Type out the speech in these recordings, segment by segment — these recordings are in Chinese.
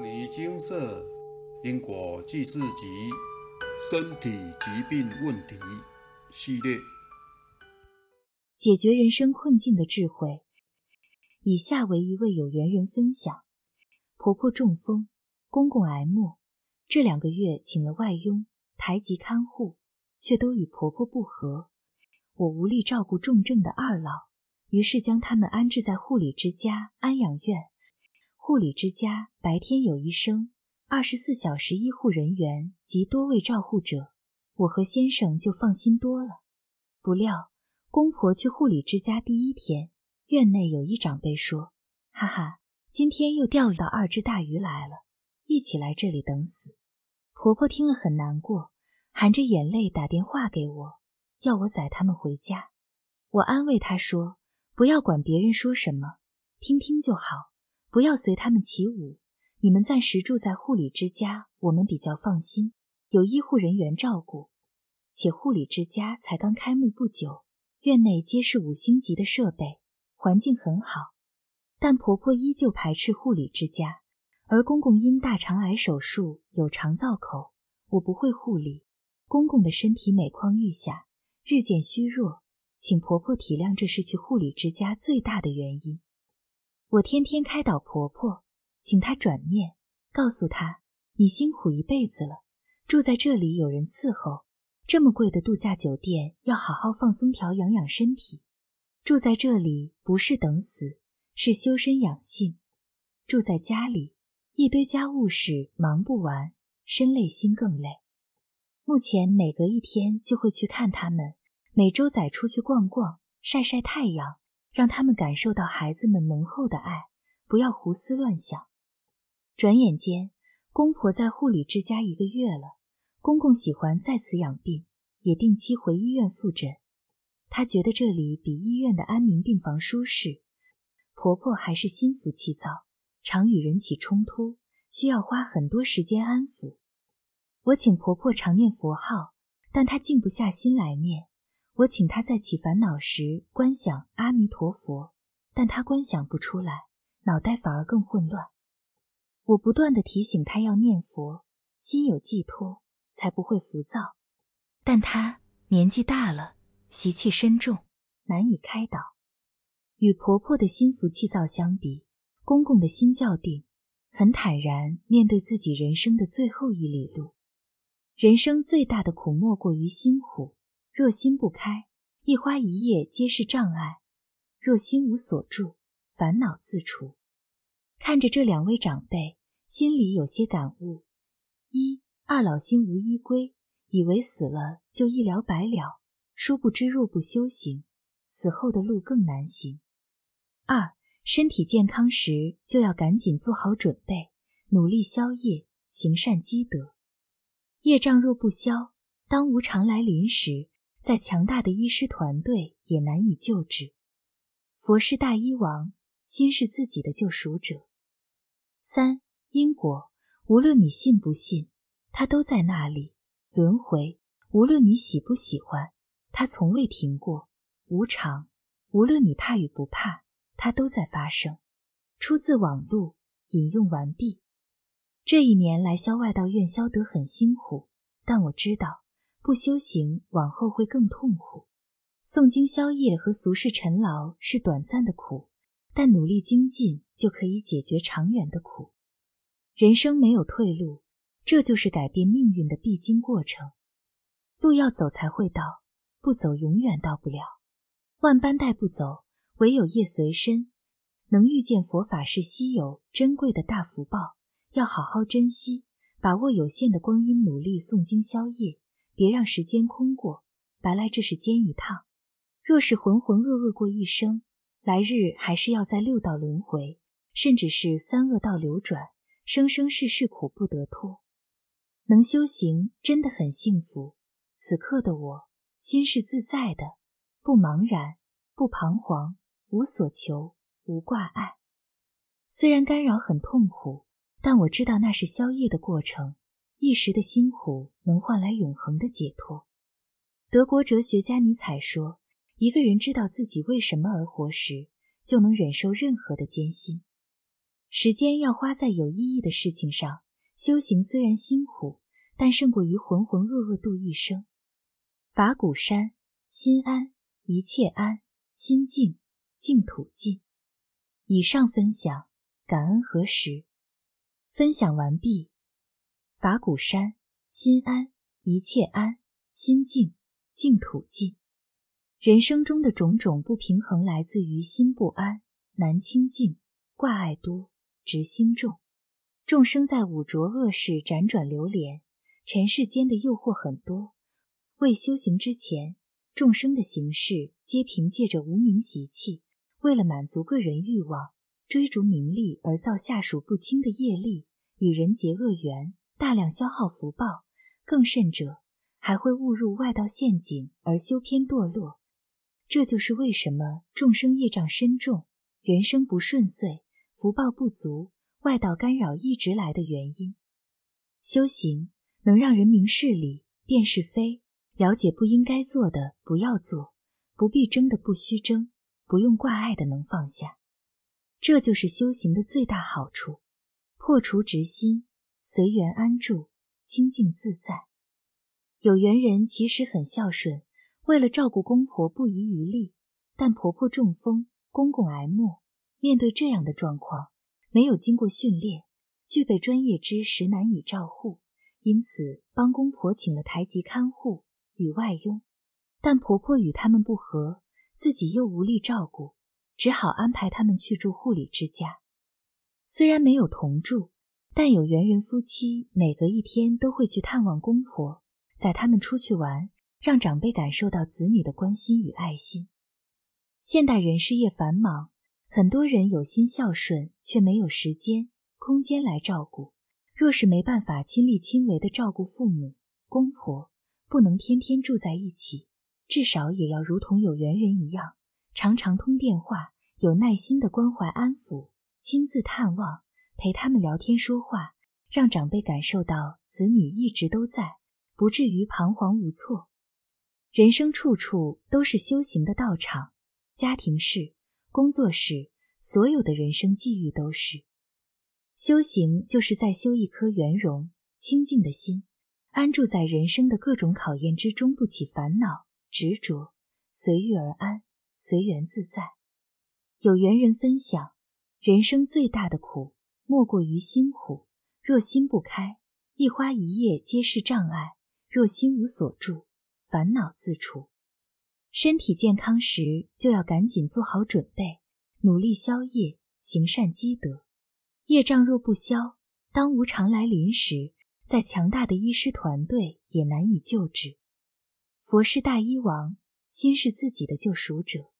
少女金色因果记事集身体疾病问题系列，解决人生困境的智慧。以下为一位有缘人分享：婆婆中风，公公癌末，这两个月请了外佣、台籍看护，却都与婆婆不和。我无力照顾重症的二老，于是将他们安置在护理之家安养院。护理之家白天有医生，二十四小时医护人员及多位照护者，我和先生就放心多了。不料公婆去护理之家第一天，院内有一长辈说：“哈哈，今天又钓到二只大鱼来了，一起来这里等死。”婆婆听了很难过，含着眼泪打电话给我。要我载他们回家，我安慰她说：“不要管别人说什么，听听就好，不要随他们起舞。你们暂时住在护理之家，我们比较放心，有医护人员照顾。且护理之家才刚开幕不久，院内皆是五星级的设备，环境很好。但婆婆依旧排斥护理之家，而公公因大肠癌手术有肠造口，我不会护理，公公的身体每况愈下。”日渐虚弱，请婆婆体谅，这是去护理之家最大的原因。我天天开导婆婆，请她转念，告诉她：你辛苦一辈子了，住在这里有人伺候，这么贵的度假酒店，要好好放松调养养身体。住在这里不是等死，是修身养性。住在家里，一堆家务事忙不完，身累心更累。目前每隔一天就会去看他们，每周载出去逛逛，晒晒太阳，让他们感受到孩子们浓厚的爱，不要胡思乱想。转眼间，公婆在护理之家一个月了，公公喜欢在此养病，也定期回医院复诊。他觉得这里比医院的安宁病房舒适。婆婆还是心浮气躁，常与人起冲突，需要花很多时间安抚。我请婆婆常念佛号，但她静不下心来念。我请他在起烦恼时观想阿弥陀佛，但他观想不出来，脑袋反而更混乱。我不断的提醒他要念佛，心有寄托，才不会浮躁。但他年纪大了，习气深重，难以开导。与婆婆的心浮气躁相比，公公的心较定，很坦然面对自己人生的最后一里路。人生最大的苦莫过于心苦，若心不开，一花一叶皆是障碍；若心无所住，烦恼自除。看着这两位长辈，心里有些感悟：一二老心无依归，以为死了就一了百了，殊不知若不修行，死后的路更难行；二身体健康时，就要赶紧做好准备，努力消业，行善积德。业障若不消，当无常来临时，再强大的医师团队也难以救治。佛是大医王，心是自己的救赎者。三因果，无论你信不信，它都在那里轮回；无论你喜不喜欢，它从未停过。无常，无论你怕与不怕，它都在发生。出自网路，引用完毕。这一年来消外道院消得很辛苦，但我知道不修行往后会更痛苦。诵经消业和俗世尘劳是短暂的苦，但努力精进就可以解决长远的苦。人生没有退路，这就是改变命运的必经过程。路要走才会到，不走永远到不了。万般带不走，唯有业随身。能遇见佛法是稀有珍贵的大福报。要好好珍惜，把握有限的光阴，努力诵经消业，别让时间空过，白来这世间一趟。若是浑浑噩噩过一生，来日还是要在六道轮回，甚至是三恶道流转，生生世世苦不得脱。能修行真的很幸福。此刻的我，心是自在的，不茫然，不彷徨，无所求，无挂碍。虽然干扰很痛苦。但我知道那是消业的过程，一时的辛苦能换来永恒的解脱。德国哲学家尼采说：“一个人知道自己为什么而活时，就能忍受任何的艰辛。”时间要花在有意义的事情上。修行虽然辛苦，但胜过于浑浑噩噩度一生。法鼓山，心安，一切安，心静，净土尽。以上分享，感恩何时？分享完毕。法鼓山，心安，一切安，心静，净土尽。人生中的种种不平衡，来自于心不安、难清净、挂碍多、执心重。众生在五浊恶世辗转流连，尘世间的诱惑很多。未修行之前，众生的行事皆凭借着无名习气，为了满足个人欲望，追逐名利而造下数不清的业力，与人结恶缘，大量消耗福报。更甚者，还会误入外道陷阱而修偏堕落。这就是为什么众生业障深重，人生不顺遂，福报不足，外道干扰一直来的原因。修行能让人明事理，辨是非，了解不应该做的不要做，不必争的不须争，不用挂碍的能放下。这就是修行的最大好处，破除执心，随缘安住，清净自在。有缘人其实很孝顺。为了照顾公婆不遗余力，但婆婆中风，公公挨默。面对这样的状况，没有经过训练，具备专业知识，难以照护，因此帮公婆请了台籍看护与外佣。但婆婆与他们不和，自己又无力照顾，只好安排他们去住护理之家。虽然没有同住，但有缘人夫妻每隔一天都会去探望公婆，载他们出去玩。让长辈感受到子女的关心与爱心。现代人事业繁忙，很多人有心孝顺，却没有时间、空间来照顾。若是没办法亲力亲为的照顾父母、公婆，不能天天住在一起，至少也要如同有缘人一样，常常通电话，有耐心的关怀安抚，亲自探望，陪他们聊天说话，让长辈感受到子女一直都在，不至于彷徨无措。人生处处都是修行的道场，家庭事、工作事，所有的人生际遇都是修行，就是在修一颗圆融清净的心，安住在人生的各种考验之中，不起烦恼执着，随遇而安，随缘自在。有缘人分享，人生最大的苦，莫过于心苦。若心不开，一花一叶皆是障碍；若心无所住，烦恼自除，身体健康时就要赶紧做好准备，努力消业，行善积德。业障若不消，当无常来临时，再强大的医师团队也难以救治。佛是大医王，心是自己的救赎者。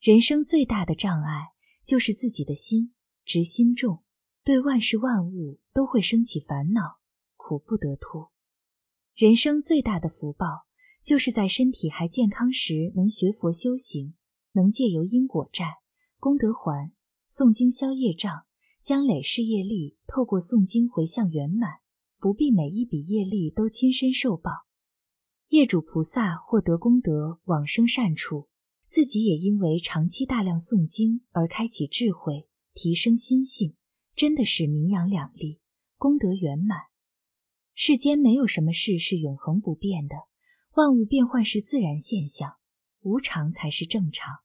人生最大的障碍就是自己的心执心重，对万事万物都会升起烦恼，苦不得脱。人生最大的福报。就是在身体还健康时，能学佛修行，能借由因果债、功德还、诵经消业障，将累世业力透过诵经回向圆满，不必每一笔业力都亲身受报。业主菩萨获得功德往生善处，自己也因为长期大量诵经而开启智慧，提升心性，真的是名扬两利，功德圆满。世间没有什么事是永恒不变的。万物变幻是自然现象，无常才是正常。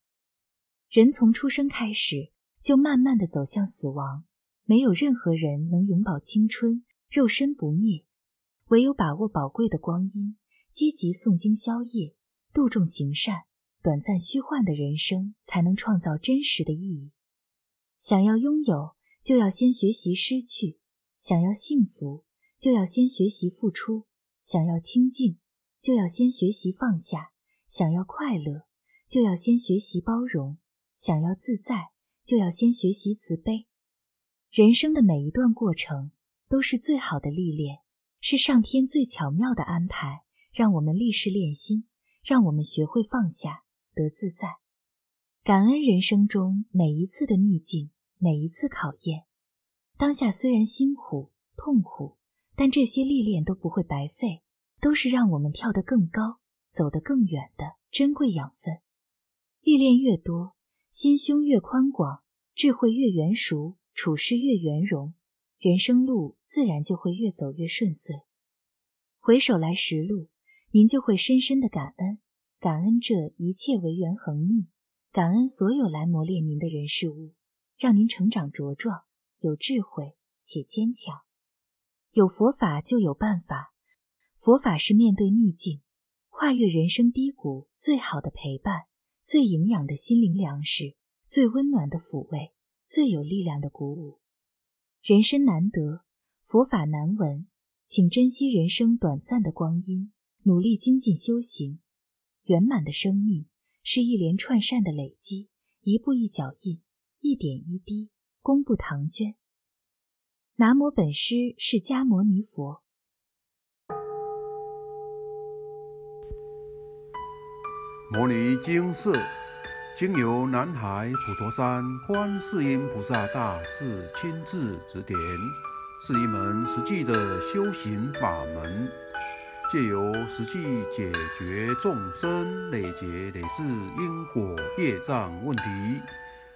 人从出生开始就慢慢的走向死亡，没有任何人能永葆青春，肉身不灭。唯有把握宝贵的光阴，积极诵经消业，度众行善，短暂虚幻的人生才能创造真实的意义。想要拥有，就要先学习失去；想要幸福，就要先学习付出；想要清净。就要先学习放下，想要快乐，就要先学习包容；想要自在，就要先学习慈悲。人生的每一段过程都是最好的历练，是上天最巧妙的安排，让我们立誓练心，让我们学会放下，得自在。感恩人生中每一次的逆境，每一次考验。当下虽然辛苦痛苦，但这些历练都不会白费。都是让我们跳得更高、走得更远的珍贵养分。历练越多，心胸越宽广，智慧越圆熟，处事越圆融，人生路自然就会越走越顺遂。回首来时路，您就会深深的感恩，感恩这一切为缘恒逆，感恩所有来磨练您的人事物，让您成长茁壮，有智慧且坚强。有佛法就有办法，佛法是面对逆境、跨越人生低谷最好的陪伴，最营养的心灵粮食，最温暖的抚慰，最有力量的鼓舞。人生难得，佛法难闻，请珍惜人生短暂的光阴，努力精进修行。圆满的生命是一连串善的累积，一步一脚印，一点一滴，功不唐捐。南无本师释迦牟尼佛。摩尼经释经由南海普陀山观世音菩萨大士亲自指点，是一门实际的修行法门，借由实际解决众生累劫累世因果业障问题，